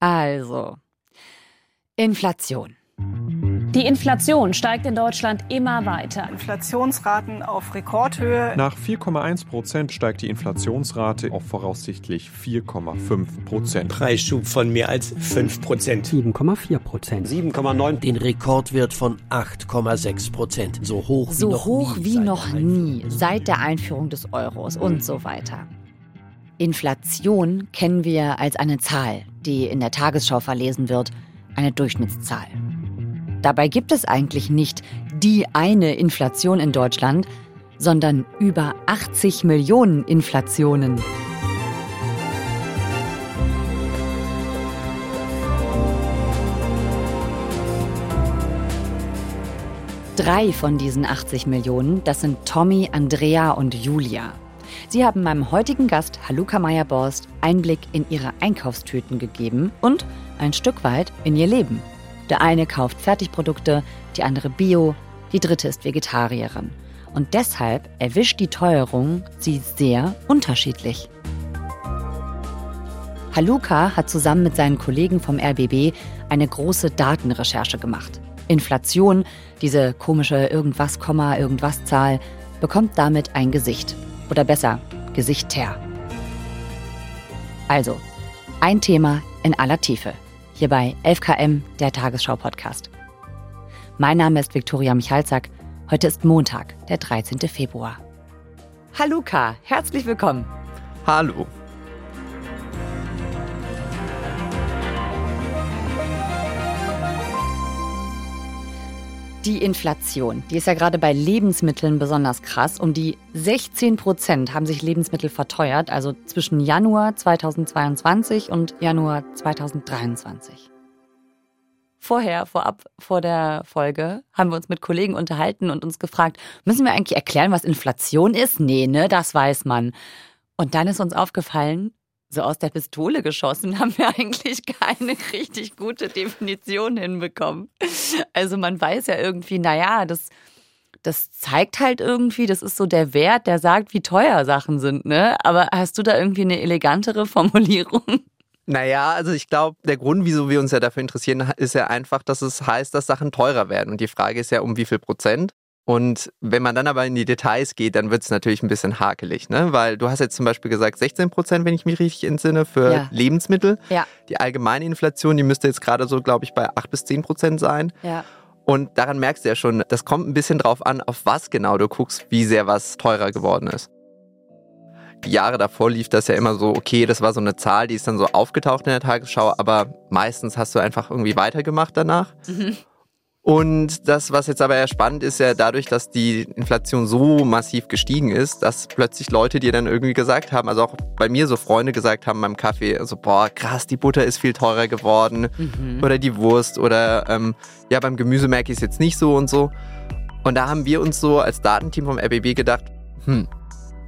Also, Inflation. Die Inflation steigt in Deutschland immer weiter. Inflationsraten auf Rekordhöhe. Nach 4,1 Prozent steigt die Inflationsrate auf voraussichtlich 4,5 Prozent. Preisschub von mehr als 5 Prozent. 7,4 Prozent. 7,9. Den Rekordwert von 8,6 Prozent. So hoch so wie noch hoch nie. wie seit noch nie seit der Einführung des Euros und so weiter. Inflation kennen wir als eine Zahl, die in der Tagesschau verlesen wird, eine Durchschnittszahl. Dabei gibt es eigentlich nicht die eine Inflation in Deutschland, sondern über 80 Millionen Inflationen. Drei von diesen 80 Millionen, das sind Tommy, Andrea und Julia. Sie haben meinem heutigen Gast Haluka Meyer-Borst Einblick in ihre Einkaufstüten gegeben und ein Stück weit in ihr Leben. Der eine kauft Fertigprodukte, die andere Bio, die dritte ist Vegetarierin. Und deshalb erwischt die Teuerung sie sehr unterschiedlich. Haluka hat zusammen mit seinen Kollegen vom RBB eine große Datenrecherche gemacht. Inflation, diese komische irgendwas, Komma, irgendwas Zahl, bekommt damit ein Gesicht. Oder besser, Gesichter. Also, ein Thema in aller Tiefe. Hier bei 11KM, der Tagesschau-Podcast. Mein Name ist Viktoria Michalzack. Heute ist Montag, der 13. Februar. Haluka, herzlich willkommen. Hallo. Die Inflation, die ist ja gerade bei Lebensmitteln besonders krass. Um die 16 Prozent haben sich Lebensmittel verteuert, also zwischen Januar 2022 und Januar 2023. Vorher, vorab, vor der Folge, haben wir uns mit Kollegen unterhalten und uns gefragt, müssen wir eigentlich erklären, was Inflation ist? Nee, ne, das weiß man. Und dann ist uns aufgefallen, so aus der Pistole geschossen, haben wir eigentlich keine richtig gute Definition hinbekommen. Also man weiß ja irgendwie, naja, das, das zeigt halt irgendwie, das ist so der Wert, der sagt, wie teuer Sachen sind, ne? Aber hast du da irgendwie eine elegantere Formulierung? Naja, also ich glaube, der Grund, wieso wir uns ja dafür interessieren, ist ja einfach, dass es heißt, dass Sachen teurer werden. Und die Frage ist ja, um wie viel Prozent? Und wenn man dann aber in die Details geht, dann wird es natürlich ein bisschen hakelig, ne? Weil du hast jetzt zum Beispiel gesagt 16 Prozent, wenn ich mich richtig entsinne, für Ja. Lebensmittel. Ja. Die allgemeine Inflation, die müsste jetzt gerade so, glaube ich, bei 8 bis 10 Prozent sein. Ja. Und daran merkst du ja schon, das kommt ein bisschen drauf an, auf was genau du guckst, wie sehr was teurer geworden ist. Die Jahre davor lief das ja immer so, okay, das war so eine Zahl, die ist dann so aufgetaucht in der Tagesschau, aber meistens hast du einfach irgendwie weitergemacht danach. Und das, was jetzt aber spannend ist, ja dadurch, dass die Inflation so massiv gestiegen ist, dass plötzlich Leute dir dann irgendwie gesagt haben, also auch bei mir so Freunde gesagt haben beim Kaffee, so boah, krass, die Butter ist viel teurer geworden oder die Wurst oder ähm, ja, beim Gemüse merke ich es jetzt nicht so und so. Und da haben wir uns so als Datenteam vom RBB gedacht, hm,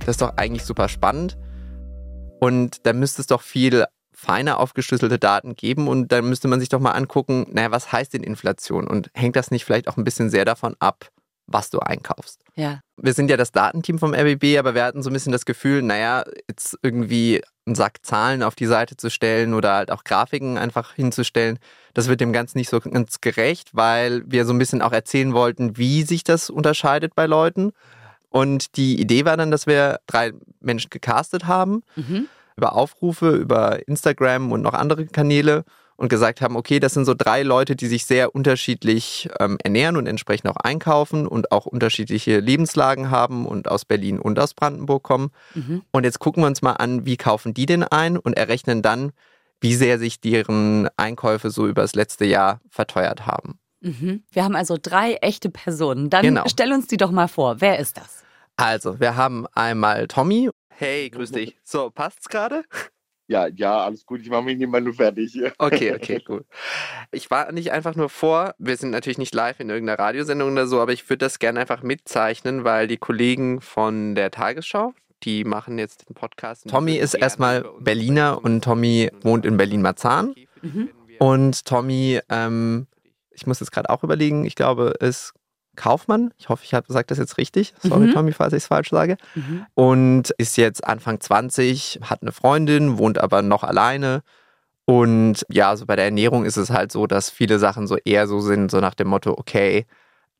das ist doch eigentlich super spannend. Und da müsste es doch viel feiner aufgeschlüsselte Daten geben und dann müsste man sich doch mal angucken, naja, was heißt denn Inflation? Und hängt das nicht vielleicht auch ein bisschen sehr davon ab, was du einkaufst? Ja. Wir sind ja das Datenteam vom RBB, aber wir hatten so ein bisschen das Gefühl, naja, jetzt irgendwie einen Sack Zahlen auf die Seite zu stellen oder halt auch Grafiken einfach hinzustellen, das wird dem Ganzen nicht so ganz gerecht, weil wir so ein bisschen auch erzählen wollten, wie sich das unterscheidet bei Leuten. Und die Idee war dann, dass wir drei Menschen gecastet haben Mhm. Über Aufrufe, über Instagram und noch andere Kanäle und gesagt haben, okay, das sind so drei Leute, die sich sehr unterschiedlich ähm, ernähren und entsprechend auch einkaufen und auch unterschiedliche Lebenslagen haben und aus Berlin und aus Brandenburg kommen. Mhm. Und jetzt gucken wir uns mal an, wie kaufen die denn ein und errechnen dann, wie sehr sich deren Einkäufe so über das letzte Jahr verteuert haben. Mhm. Wir haben also drei echte Personen. Dann Genau. stell uns die doch mal vor. Wer ist das? Also, wir haben einmal Tommy. Hey, grüß dich. So, passt's gerade? Ja, ja, alles gut. Ich mache mich nicht mal nur fertig hier. Okay, okay, gut. Ich war nicht einfach nur vor, wir sind natürlich nicht live in irgendeiner Radiosendung oder so, aber ich würde das gerne einfach mitzeichnen, weil die Kollegen von der Tagesschau, die machen jetzt den Podcast. Tommy ist erstmal Berliner und Tommy wohnt in Berlin-Marzahn. Mhm. Und Tommy, ähm, ich muss jetzt gerade auch überlegen, ich glaube, ist Kaufmann. Ich hoffe, ich habe gesagt das jetzt richtig. Sorry, Mhm. Tommy, falls ich es falsch sage. Mhm. Und ist jetzt Anfang 20, hat eine Freundin, wohnt aber noch alleine Und ja, so bei der Ernährung ist es halt so, dass viele Sachen so eher so sind, so nach dem Motto, okay,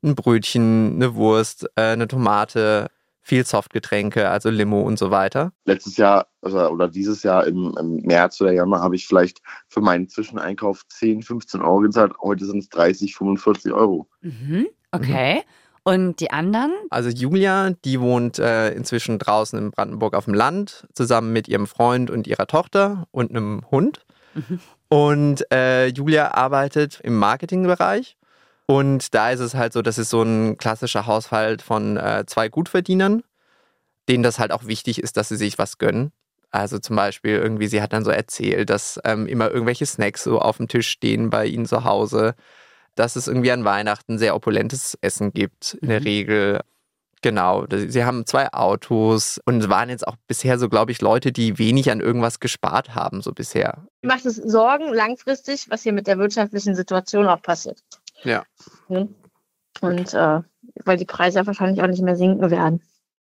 ein Brötchen, eine Wurst, äh, eine Tomate, viel Softgetränke, also Limo und so weiter. Letztes Jahr also, oder dieses Jahr im, im März oder Januar habe ich vielleicht für meinen Zwischeneinkauf 10, 15 Euro gezahlt. Heute sind es 30, 45 Euro. Mhm. Okay. Und die anderen? Also Julia, die wohnt äh, inzwischen draußen in Brandenburg auf dem Land, zusammen mit ihrem Freund und ihrer Tochter und einem Hund. Mhm. Und äh, Julia arbeitet im Marketingbereich. Und da ist es halt so, das ist so ein klassischer Haushalt von äh, zwei Gutverdienern, denen das halt auch wichtig ist, dass sie sich was gönnen. Also zum Beispiel irgendwie, sie hat dann so erzählt, dass ähm, immer irgendwelche Snacks so auf dem Tisch stehen bei ihnen zu Hause, dass es irgendwie an Weihnachten sehr opulentes Essen gibt, in der mhm. Regel. Genau, sie haben zwei Autos und es waren jetzt auch bisher so, glaube ich, Leute, die wenig an irgendwas gespart haben, so bisher. Macht es Sorgen langfristig, was hier mit der wirtschaftlichen Situation auch passiert? Ja. Und äh, weil die Preise ja wahrscheinlich auch nicht mehr sinken werden.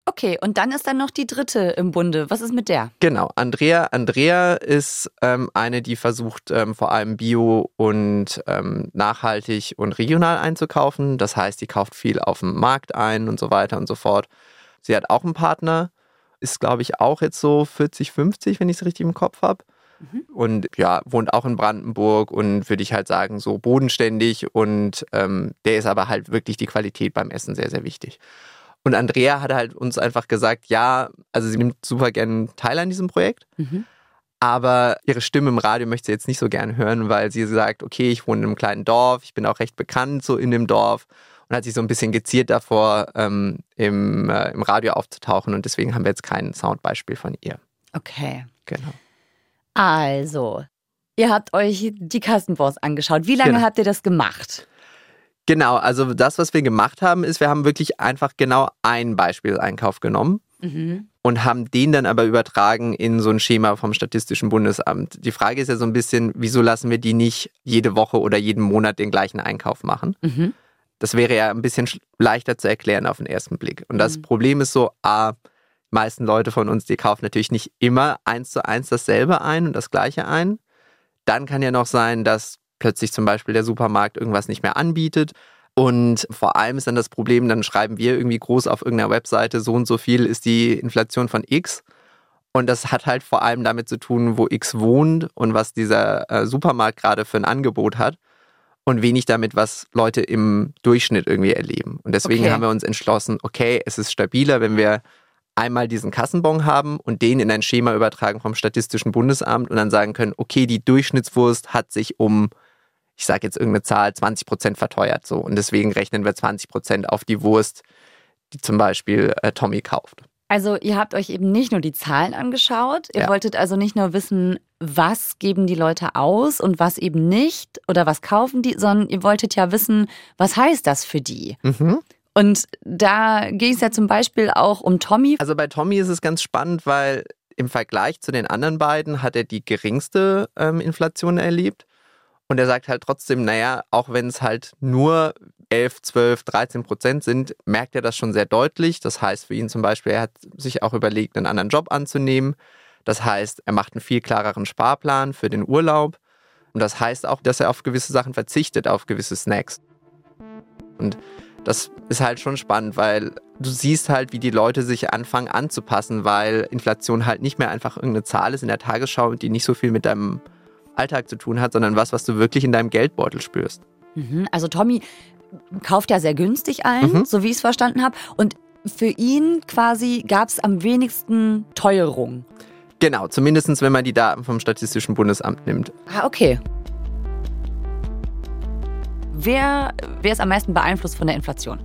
Okay, und dann ist dann noch die dritte im Bunde. Was ist mit der? Genau, Andrea. Andrea ist ähm, eine, die versucht, ähm, vor allem bio und ähm, nachhaltig und regional einzukaufen. Das heißt, die kauft viel auf dem Markt ein und so weiter und so fort. Sie hat auch einen Partner, ist, glaube ich, auch jetzt so 40, 50, wenn ich es richtig im Kopf habe. Mhm. Und ja, wohnt auch in Brandenburg und würde ich halt sagen, so bodenständig und ähm, der ist aber halt wirklich die Qualität beim Essen sehr, sehr wichtig. Und Andrea hat halt uns einfach gesagt, ja, also sie nimmt super gerne teil an diesem Projekt. Mhm. Aber ihre Stimme im Radio möchte sie jetzt nicht so gern hören, weil sie sagt, okay, ich wohne in einem kleinen Dorf, ich bin auch recht bekannt so in dem Dorf und hat sich so ein bisschen geziert davor, ähm, im, äh, im Radio aufzutauchen. Und deswegen haben wir jetzt kein Soundbeispiel von ihr. Okay. Genau. Also, ihr habt euch die Kassenbons angeschaut. Wie lange genau. habt ihr das gemacht? Genau, also das, was wir gemacht haben, ist, wir haben wirklich einfach genau einen Beispieleinkauf genommen mhm. und haben den dann aber übertragen in so ein Schema vom Statistischen Bundesamt. Die Frage ist ja so ein bisschen, wieso lassen wir die nicht jede Woche oder jeden Monat den gleichen Einkauf machen? Mhm. Das wäre ja ein bisschen leichter zu erklären auf den ersten Blick. Und das mhm. Problem ist so, a, meisten Leute von uns, die kaufen natürlich nicht immer eins zu eins dasselbe ein und das gleiche ein. Dann kann ja noch sein, dass plötzlich zum Beispiel der Supermarkt irgendwas nicht mehr anbietet. Und vor allem ist dann das Problem, dann schreiben wir irgendwie groß auf irgendeiner Webseite, so und so viel ist die Inflation von X. Und das hat halt vor allem damit zu tun, wo X wohnt und was dieser äh, Supermarkt gerade für ein Angebot hat. Und wenig damit, was Leute im Durchschnitt irgendwie erleben. Und deswegen okay. haben wir uns entschlossen, okay, es ist stabiler, wenn wir einmal diesen Kassenbon haben und den in ein Schema übertragen vom Statistischen Bundesamt und dann sagen können, okay, die Durchschnittswurst hat sich um, ich sage jetzt irgendeine Zahl, 20 Prozent verteuert. So. Und deswegen rechnen wir 20 Prozent auf die Wurst, die zum Beispiel äh, Tommy kauft. Also ihr habt euch eben nicht nur die Zahlen angeschaut, ihr ja. wolltet also nicht nur wissen, was geben die Leute aus und was eben nicht oder was kaufen die, sondern ihr wolltet ja wissen, was heißt das für die? Mhm. Und da ging es ja zum Beispiel auch um Tommy. Also bei Tommy ist es ganz spannend, weil im Vergleich zu den anderen beiden hat er die geringste ähm, Inflation erlebt. Und er sagt halt trotzdem, naja, auch wenn es halt nur 11, 12, 13 Prozent sind, merkt er das schon sehr deutlich. Das heißt für ihn zum Beispiel, er hat sich auch überlegt, einen anderen Job anzunehmen. Das heißt, er macht einen viel klareren Sparplan für den Urlaub. Und das heißt auch, dass er auf gewisse Sachen verzichtet, auf gewisse Snacks. Und das ist halt schon spannend, weil du siehst halt, wie die Leute sich anfangen anzupassen, weil Inflation halt nicht mehr einfach irgendeine Zahl ist in der Tagesschau, die nicht so viel mit deinem Alltag zu tun hat, sondern was, was du wirklich in deinem Geldbeutel spürst. Mhm, also Tommy kauft ja sehr günstig ein, mhm. so wie ich es verstanden habe. Und für ihn quasi gab es am wenigsten Teuerung. Genau, zumindest wenn man die Daten vom Statistischen Bundesamt nimmt. Ah, okay. Wer, wer ist am meisten beeinflusst von der Inflation?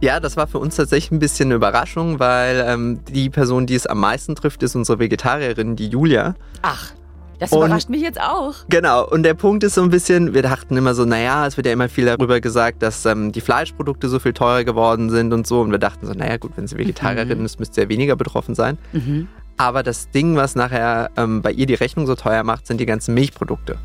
Ja, das war für uns tatsächlich ein bisschen eine Überraschung, weil ähm, die Person, die es am meisten trifft, ist unsere Vegetarierin, die Julia. Ach. Das überrascht und, mich jetzt auch. Genau, und der Punkt ist so ein bisschen, wir dachten immer so, naja, es wird ja immer viel darüber gesagt, dass ähm, die Fleischprodukte so viel teurer geworden sind und so. Und wir dachten so, naja, gut, wenn sie Vegetarierin mhm. ist, müsste sie ja weniger betroffen sein. Mhm. Aber das Ding, was nachher ähm, bei ihr die Rechnung so teuer macht, sind die ganzen Milchprodukte.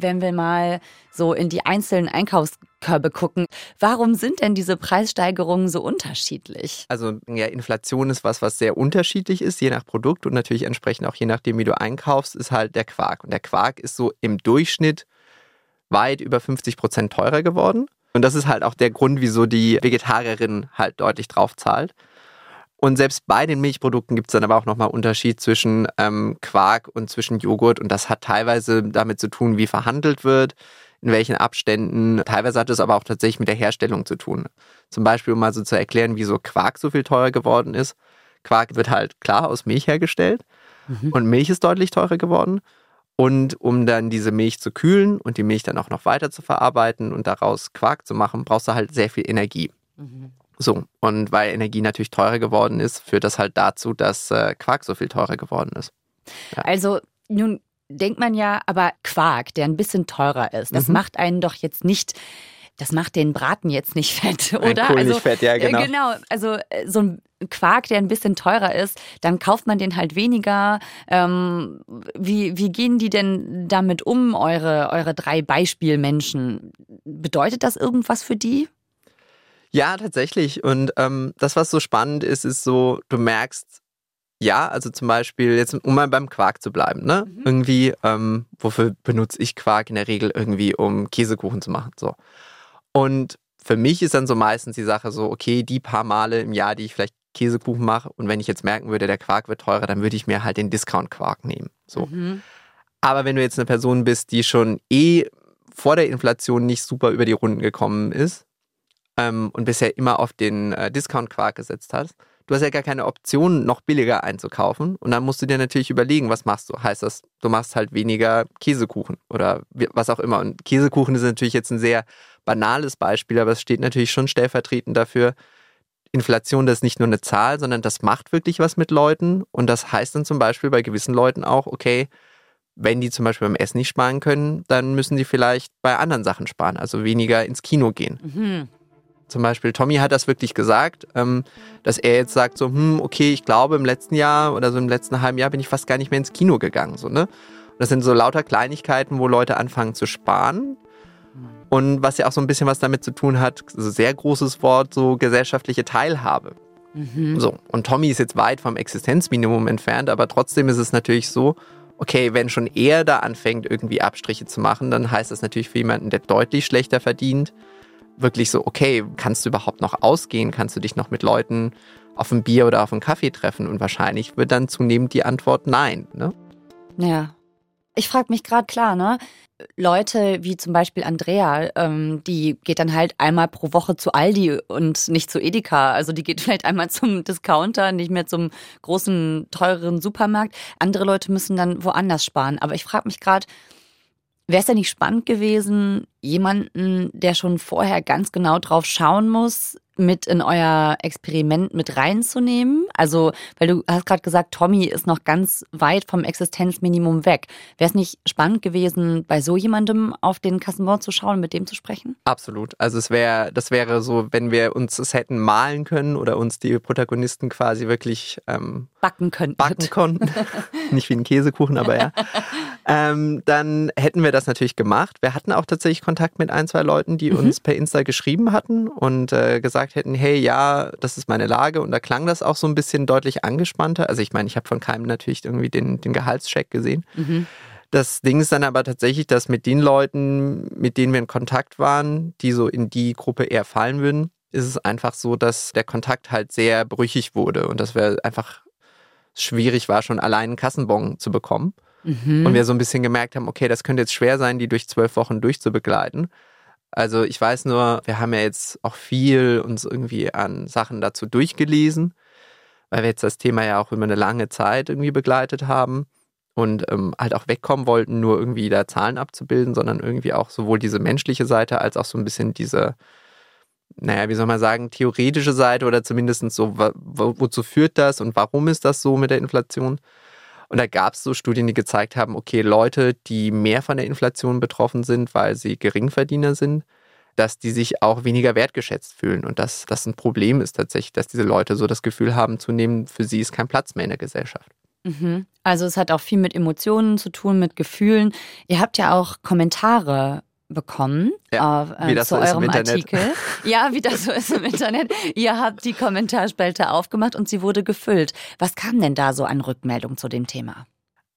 wenn wir mal so in die einzelnen Einkaufs Einkaufskörbe gucken. Warum sind denn diese Preissteigerungen so unterschiedlich? Also ja, Inflation ist was, was sehr unterschiedlich ist, je nach Produkt und natürlich entsprechend auch je nachdem, wie du einkaufst, ist halt der Quark. Und der Quark ist so im Durchschnitt weit über 50 Prozent teurer geworden. Und das ist halt auch der Grund, wieso die Vegetarierin halt deutlich drauf zahlt. Und selbst bei den Milchprodukten gibt es dann aber auch nochmal Unterschied zwischen ähm, Quark und zwischen Joghurt. Und das hat teilweise damit zu tun, wie verhandelt wird, in welchen Abständen. Teilweise hat es aber auch tatsächlich mit der Herstellung zu tun. Zum Beispiel, um mal so zu erklären, wieso Quark so viel teurer geworden ist. Quark wird halt klar aus Milch hergestellt mhm. und Milch ist deutlich teurer geworden. Und um dann diese Milch zu kühlen und die Milch dann auch noch weiter zu verarbeiten und daraus Quark zu machen, brauchst du halt sehr viel Energie. Mhm. So, und weil Energie natürlich teurer geworden ist, führt das halt dazu, dass äh, Quark so viel teurer geworden ist. Ja. Also nun denkt man ja, aber Quark, der ein bisschen teurer ist, das mhm. macht einen doch jetzt nicht das macht den Braten jetzt nicht fett, oder? Ein Kohl also, nicht fett, ja, genau. Äh, genau, also äh, so ein Quark, der ein bisschen teurer ist, dann kauft man den halt weniger. Ähm, wie, wie gehen die denn damit um, eure, eure drei Beispielmenschen? Bedeutet das irgendwas für die? Ja, tatsächlich. Und ähm, das, was so spannend ist, ist so, du merkst, ja, also zum Beispiel, jetzt um mal beim Quark zu bleiben, ne? Mhm. Irgendwie, ähm, wofür benutze ich Quark in der Regel irgendwie, um Käsekuchen zu machen? So. Und für mich ist dann so meistens die Sache so, okay, die paar Male im Jahr, die ich vielleicht Käsekuchen mache und wenn ich jetzt merken würde, der Quark wird teurer, dann würde ich mir halt den Discount-Quark nehmen. So. Mhm. Aber wenn du jetzt eine Person bist, die schon eh vor der Inflation nicht super über die Runden gekommen ist ähm, und bisher immer auf den äh, Discount-Quark gesetzt hast, du hast ja gar keine Option, noch billiger einzukaufen. Und dann musst du dir natürlich überlegen, was machst du? Heißt das, du machst halt weniger Käsekuchen oder was auch immer. Und Käsekuchen ist natürlich jetzt ein sehr banales Beispiel, aber es steht natürlich schon stellvertretend dafür, Inflation, das ist nicht nur eine Zahl, sondern das macht wirklich was mit Leuten. Und das heißt dann zum Beispiel bei gewissen Leuten auch, okay, wenn die zum Beispiel beim Essen nicht sparen können, dann müssen die vielleicht bei anderen Sachen sparen, also weniger ins Kino gehen. Mhm. Zum Beispiel Tommy hat das wirklich gesagt, ähm, dass er jetzt sagt so, hm, okay, ich glaube im letzten Jahr oder so im letzten halben Jahr bin ich fast gar nicht mehr ins Kino gegangen, so ne. Und das sind so lauter Kleinigkeiten, wo Leute anfangen zu sparen. Und was ja auch so ein bisschen was damit zu tun hat, so sehr großes Wort, so gesellschaftliche Teilhabe. Mhm. So, und Tommy ist jetzt weit vom Existenzminimum entfernt, aber trotzdem ist es natürlich so, okay, wenn schon er da anfängt, irgendwie Abstriche zu machen, dann heißt das natürlich für jemanden, der deutlich schlechter verdient, wirklich so, okay, kannst du überhaupt noch ausgehen? Kannst du dich noch mit Leuten auf ein Bier oder auf einen Kaffee treffen? Und wahrscheinlich wird dann zunehmend die Antwort nein. Ne? Ja. Ich frage mich gerade klar, ne? Leute wie zum Beispiel Andrea, ähm, die geht dann halt einmal pro Woche zu Aldi und nicht zu Edeka. Also die geht vielleicht einmal zum Discounter, nicht mehr zum großen, teureren Supermarkt. Andere Leute müssen dann woanders sparen. Aber ich frage mich gerade, Wäre es denn nicht spannend gewesen, jemanden, der schon vorher ganz genau drauf schauen muss, mit in euer Experiment mit reinzunehmen? Also, weil du hast gerade gesagt, Tommy ist noch ganz weit vom Existenzminimum weg. Wäre es nicht spannend gewesen, bei so jemandem auf den Kassenbon zu schauen, mit dem zu sprechen? Absolut. Also es wäre, das wäre so, wenn wir uns es hätten malen können oder uns die Protagonisten quasi wirklich ähm, backen könnten. Backen konnten. nicht wie ein Käsekuchen, aber ja. ähm, dann hätten wir das natürlich gemacht. Wir hatten auch tatsächlich Kontakt mit ein, zwei Leuten, die mhm. uns per Insta geschrieben hatten und äh, gesagt gesagt hätten, hey, ja, das ist meine Lage und da klang das auch so ein bisschen deutlich angespannter. Also ich meine, ich habe von keinem natürlich irgendwie den, den Gehaltscheck gesehen. Mhm. Das Ding ist dann aber tatsächlich, dass mit den Leuten, mit denen wir in Kontakt waren, die so in die Gruppe eher fallen würden, ist es einfach so, dass der Kontakt halt sehr brüchig wurde und dass wir einfach schwierig war, schon allein einen Kassenbon zu bekommen. Mhm. Und wir so ein bisschen gemerkt haben, okay, das könnte jetzt schwer sein, die durch zwölf Wochen durchzubegleiten. Also ich weiß nur, wir haben ja jetzt auch viel uns irgendwie an Sachen dazu durchgelesen, weil wir jetzt das Thema ja auch über eine lange Zeit irgendwie begleitet haben und ähm, halt auch wegkommen wollten, nur irgendwie da Zahlen abzubilden, sondern irgendwie auch sowohl diese menschliche Seite als auch so ein bisschen diese, naja, wie soll man sagen, theoretische Seite oder zumindest so, wo, wozu führt das und warum ist das so mit der Inflation? Und da gab es so Studien, die gezeigt haben, okay, Leute, die mehr von der Inflation betroffen sind, weil sie Geringverdiener sind, dass die sich auch weniger wertgeschätzt fühlen und dass das ein Problem ist tatsächlich, dass diese Leute so das Gefühl haben, zunehmend für sie ist kein Platz mehr in der Gesellschaft. Mhm. Also es hat auch viel mit Emotionen zu tun, mit Gefühlen. Ihr habt ja auch Kommentare bekommen Ja, auf, äh, wie das zu so ist im eurem. Artikel. Ja, wie das so ist im Internet. Ihr habt die Kommentarspalte aufgemacht und sie wurde gefüllt. Was kam denn da so an Rückmeldung zu dem Thema?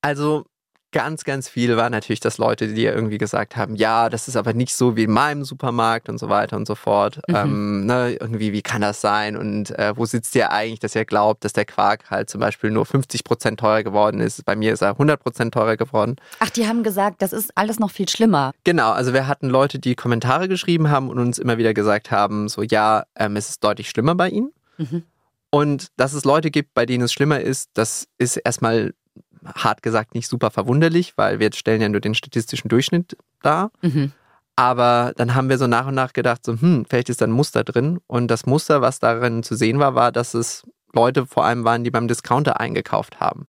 Also ganz, ganz viel war natürlich, dass Leute, die irgendwie gesagt haben, ja, das ist aber nicht so wie in meinem Supermarkt und so weiter und so fort. Mhm. Ähm, ne, irgendwie, wie kann das sein? Und äh, wo sitzt ihr eigentlich, dass ihr glaubt, dass der Quark halt zum Beispiel nur 50 Prozent teurer geworden ist? Bei mir ist er 100 Prozent teurer geworden. Ach, die haben gesagt, das ist alles noch viel schlimmer. Genau, also wir hatten Leute, die Kommentare geschrieben haben und uns immer wieder gesagt haben, so ja, ähm, es ist deutlich schlimmer bei ihnen. Mhm. Und dass es Leute gibt, bei denen es schlimmer ist, das ist erstmal hart gesagt nicht super verwunderlich, weil wir stellen ja nur den statistischen Durchschnitt dar. Mhm. Aber dann haben wir so nach und nach gedacht, so, hm, vielleicht ist da ein Muster drin. Und das Muster, was darin zu sehen war, war, dass es Leute vor allem waren, die beim Discounter eingekauft haben.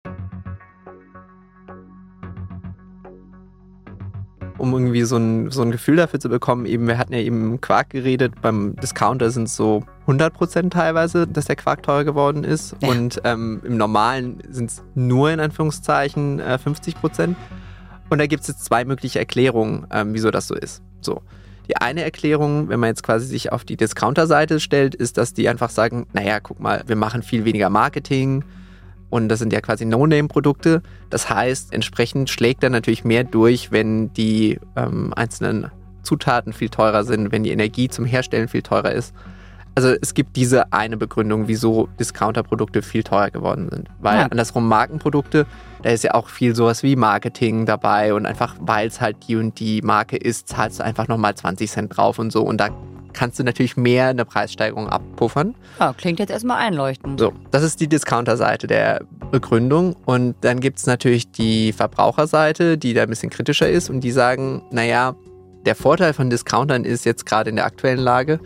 Um irgendwie so ein, so ein Gefühl dafür zu bekommen, eben, wir hatten ja eben Quark geredet, beim Discounter sind es so 100% teilweise, dass der Quark teurer geworden ist. Ja. Und ähm, im Normalen sind es nur in Anführungszeichen äh, 50%. Und da gibt es jetzt zwei mögliche Erklärungen, ähm, wieso das so ist. So. Die eine Erklärung, wenn man jetzt quasi sich auf die Discounter-Seite stellt, ist, dass die einfach sagen, naja, guck mal, wir machen viel weniger Marketing und das sind ja quasi No-Name-Produkte. Das heißt, entsprechend schlägt er natürlich mehr durch, wenn die ähm, einzelnen Zutaten viel teurer sind, wenn die Energie zum Herstellen viel teurer ist. Also es gibt diese eine Begründung, wieso Discounter-Produkte viel teurer geworden sind. Weil Ja. andersrum Markenprodukte, da ist ja auch viel sowas wie Marketing dabei und einfach, weil es halt die und die Marke ist, zahlst du einfach nochmal 20 Cent drauf und so. Und da kannst du natürlich mehr eine Preissteigerung abpuffern. Ja, klingt jetzt erstmal einleuchtend. So, das ist die Discounter-Seite der Begründung. Und dann gibt es natürlich die Verbraucherseite, die da ein bisschen kritischer ist und die sagen, naja, der Vorteil von Discountern ist jetzt gerade in der aktuellen Lage,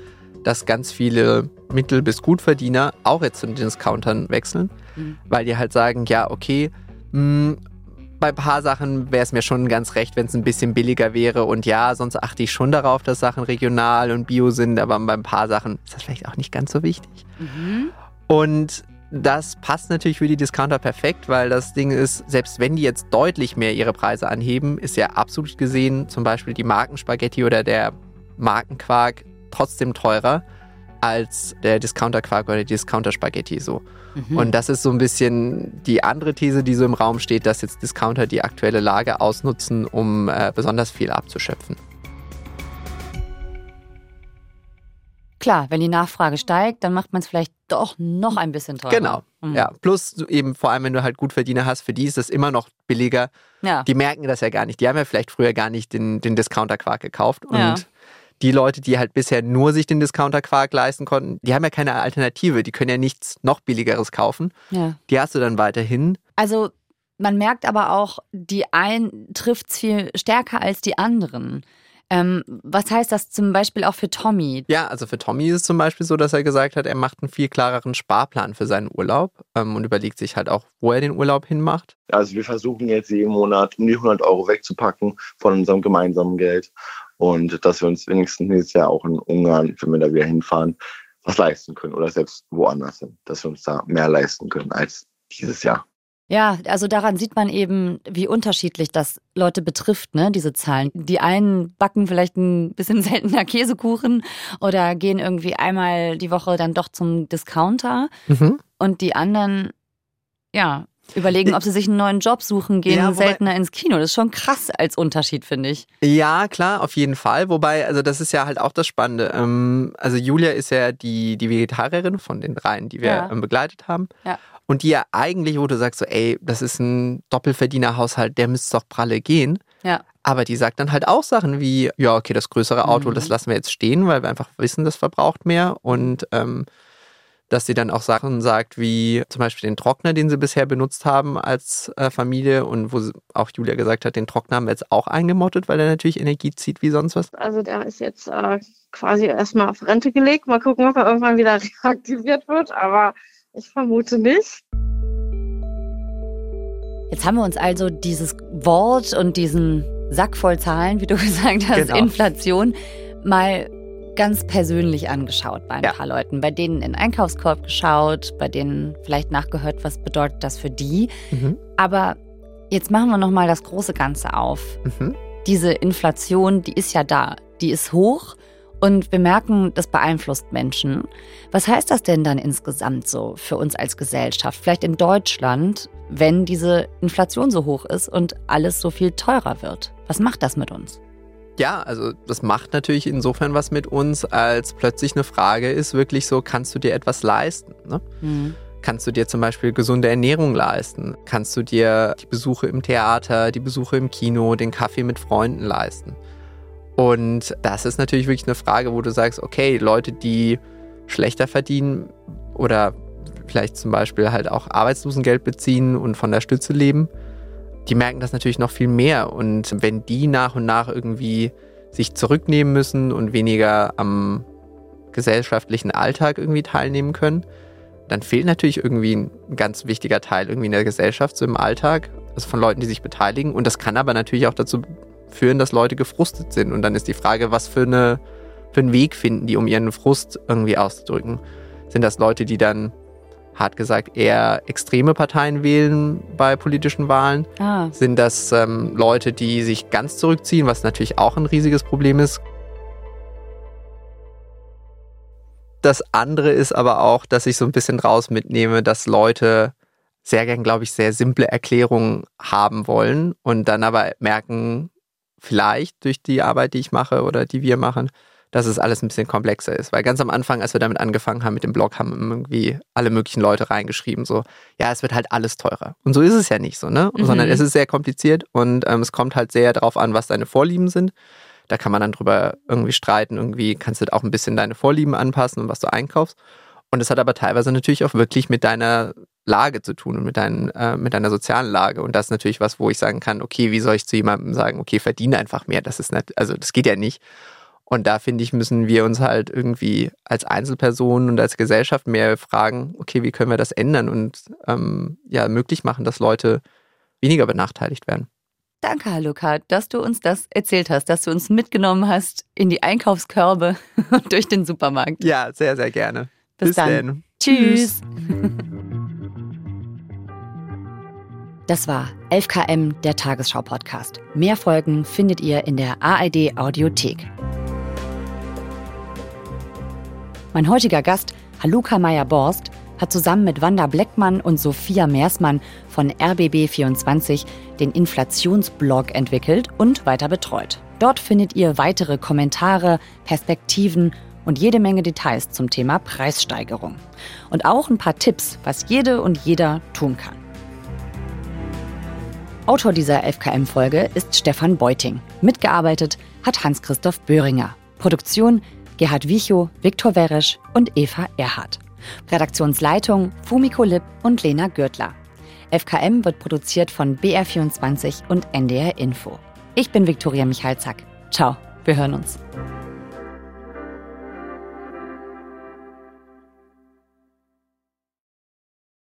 dass ganz viele Mittel- bis Gutverdiener auch jetzt zu den Discountern wechseln, Mhm. weil die halt sagen, ja, okay, mh, bei ein paar Sachen wäre es mir schon ganz recht, wenn es ein bisschen billiger wäre. Und ja, sonst achte ich schon darauf, dass Sachen regional und bio sind, aber bei ein paar Sachen ist das vielleicht auch nicht ganz so wichtig. Mhm. Und das passt natürlich für die Discounter perfekt, weil das Ding ist, selbst wenn die jetzt deutlich mehr ihre Preise anheben, ist ja absolut gesehen zum Beispiel die Markenspaghetti oder der Markenquark trotzdem teurer als der Discounterquark oder die Discounter-Spaghetti so. Mhm. Und das ist so ein bisschen die andere These, die so im Raum steht, dass jetzt Discounter die aktuelle Lage ausnutzen, um äh, besonders viel abzuschöpfen. Klar, wenn die Nachfrage steigt, dann macht man es vielleicht doch noch ein bisschen teurer. Genau. Mhm. Ja, plus eben vor allem, wenn du halt Gutverdiener hast, für die ist das immer noch billiger, Ja. die merken das ja gar nicht. Die haben ja vielleicht früher gar nicht den, den Discounter-Quark gekauft. Und Ja. Die Leute, die halt bisher nur sich den Discounter-Quark leisten konnten, die haben ja keine Alternative. Die können ja nichts noch billigeres kaufen. ja. Die hast du dann weiterhin. Also man merkt aber auch, die einen trifft es viel stärker als die anderen. Ähm, was heißt das zum Beispiel auch für Tommy? Ja, also für Tommy ist es zum Beispiel so, dass er gesagt hat, er macht einen viel klareren Sparplan für seinen Urlaub ähm, und überlegt sich halt auch, wo er den Urlaub hinmacht. Also wir versuchen jetzt jeden Monat um die 100 Euro wegzupacken von unserem gemeinsamen Geld und dass wir uns wenigstens nächstes Jahr auch in Ungarn, wenn wir da wieder hinfahren, was leisten können oder selbst woanders hin, dass wir uns da mehr leisten können als dieses Jahr. Ja, also daran sieht man eben, wie unterschiedlich das Leute betrifft, ne, diese Zahlen. Die einen backen vielleicht ein bisschen seltener Käsekuchen oder gehen irgendwie einmal die Woche dann doch zum Discounter und die anderen, ja, überlegen, ob sie sich einen neuen Job suchen, gehen Ja, wobei- seltener ins Kino. Das ist schon krass als Unterschied, finde ich. Ja, klar, auf jeden Fall. Wobei, also das ist ja halt auch das Spannende. Ähm, also Julia ist ja die, die Vegetarierin von den dreien, die wir Ja. ähm, begleitet haben. Ja. Und die ja eigentlich, wo du sagst so, ey, das ist ein Doppelverdienerhaushalt, der müsste doch pralle gehen. Ja. Aber die sagt dann halt auch Sachen wie, ja, okay, das größere Auto, Mhm. das lassen wir jetzt stehen, weil wir einfach wissen, das verbraucht mehr. Und ähm, dass sie dann auch Sachen sagt, wie zum Beispiel den Trockner, den sie bisher benutzt haben als äh, Familie und wo sie, auch Julia gesagt hat, den Trockner haben wir jetzt auch eingemottet, weil er natürlich Energie zieht wie sonst was. Also der ist jetzt äh, quasi erstmal auf Rente gelegt. Mal gucken, ob er irgendwann wieder reaktiviert wird, aber ich vermute nicht. Jetzt haben wir uns also dieses Wort und diesen Sack voll Zahlen, wie du gesagt hast, Genau. Inflation, mal ganz persönlich angeschaut bei ein Ja. paar Leuten. Bei denen in den Einkaufskorb geschaut, bei denen vielleicht nachgehört, was bedeutet das für die. Mhm. Aber jetzt machen wir nochmal das große Ganze auf. Mhm. diese Inflation, die ist ja da, die ist hoch und wir merken, das beeinflusst Menschen. Was heißt das denn dann insgesamt so für uns als Gesellschaft, vielleicht in Deutschland, wenn diese Inflation so hoch ist und alles so viel teurer wird? Was macht das mit uns? Ja, also das macht natürlich insofern was mit uns, als plötzlich eine Frage ist wirklich so, kannst du dir etwas leisten? Ne? Mhm. Kannst du dir zum Beispiel gesunde Ernährung leisten? Kannst du dir die Besuche im Theater, die Besuche im Kino, den Kaffee mit Freunden leisten? Und das ist natürlich wirklich eine Frage, wo du sagst, okay, Leute, die schlechter verdienen oder vielleicht zum Beispiel halt auch Arbeitslosengeld beziehen und von der Stütze leben, die merken das natürlich noch viel mehr. Und wenn die nach und nach irgendwie sich zurücknehmen müssen und weniger am gesellschaftlichen Alltag irgendwie teilnehmen können, dann fehlt natürlich irgendwie ein ganz wichtiger Teil irgendwie in der Gesellschaft, so im Alltag, also von Leuten, die sich beteiligen. Und das kann aber natürlich auch dazu führen, dass Leute gefrustet sind. Und dann ist die Frage, was für, eine, für einen Weg finden die, um ihren Frust irgendwie auszudrücken. Sind das Leute, die dann, hart gesagt, eher extreme Parteien wählen bei politischen Wahlen? Ah. Sind das ähm, Leute, die sich ganz zurückziehen, was natürlich auch ein riesiges Problem ist? Das andere ist aber auch, dass ich so ein bisschen draus mitnehme, dass Leute sehr gern, glaube ich, sehr simple Erklärungen haben wollen und dann aber merken, vielleicht durch die Arbeit, die ich mache oder die wir machen, dass es alles ein bisschen komplexer ist. Weil ganz am Anfang, als wir damit angefangen haben mit dem Blog, haben irgendwie alle möglichen Leute reingeschrieben, so, ja, es wird halt alles teurer. Und so ist es ja nicht so, ne? Mhm. Sondern es ist sehr kompliziert und ähm, es kommt halt sehr darauf an, was deine Vorlieben sind. Da kann man dann drüber irgendwie streiten. Irgendwie kannst du auch ein bisschen deine Vorlieben anpassen und was du einkaufst. Und es hat aber teilweise natürlich auch wirklich mit deiner Lage zu tun und mit, dein, äh, mit deiner sozialen Lage. Und das ist natürlich was, wo ich sagen kann, okay, wie soll ich zu jemandem sagen, okay, verdiene einfach mehr. Das ist nicht, also das geht ja nicht. Und da finde ich, müssen wir uns halt irgendwie als Einzelpersonen und als Gesellschaft mehr fragen, okay, wie können wir das ändern und ähm, ja, möglich machen, dass Leute weniger benachteiligt werden. Danke, Herr Luca, dass du uns das erzählt hast, dass du uns mitgenommen hast in die Einkaufskörbe und durch den Supermarkt. Ja, sehr, sehr gerne. Bis, Bis dann. Denn. Tschüss. Das war 11KM, der Tagesschau-Podcast. Mehr Folgen findet ihr in der ARD Audiothek. Mein heutiger Gast, Haluka Meyer-Borst, hat zusammen mit Wanda Bleckmann und Sophia Meersmann von RBB24 den Inflationsblog entwickelt und weiter betreut. Dort findet ihr weitere Kommentare, Perspektiven und jede Menge Details zum Thema Preissteigerung. Und auch ein paar Tipps, was jede und jeder tun kann. Autor dieser 11KM-Folge ist Stefan Beuting. Mitgearbeitet hat Hans-Christoph Böhringer. Produktion Gerhard Wichow, Viktor Weresch und Eva Erhardt. Redaktionsleitung Fumiko Lipp und Lena Gürtler. FKM wird produziert von BR24 und NDR Info. Ich bin Viktoria Michalzack. Ciao, wir hören uns.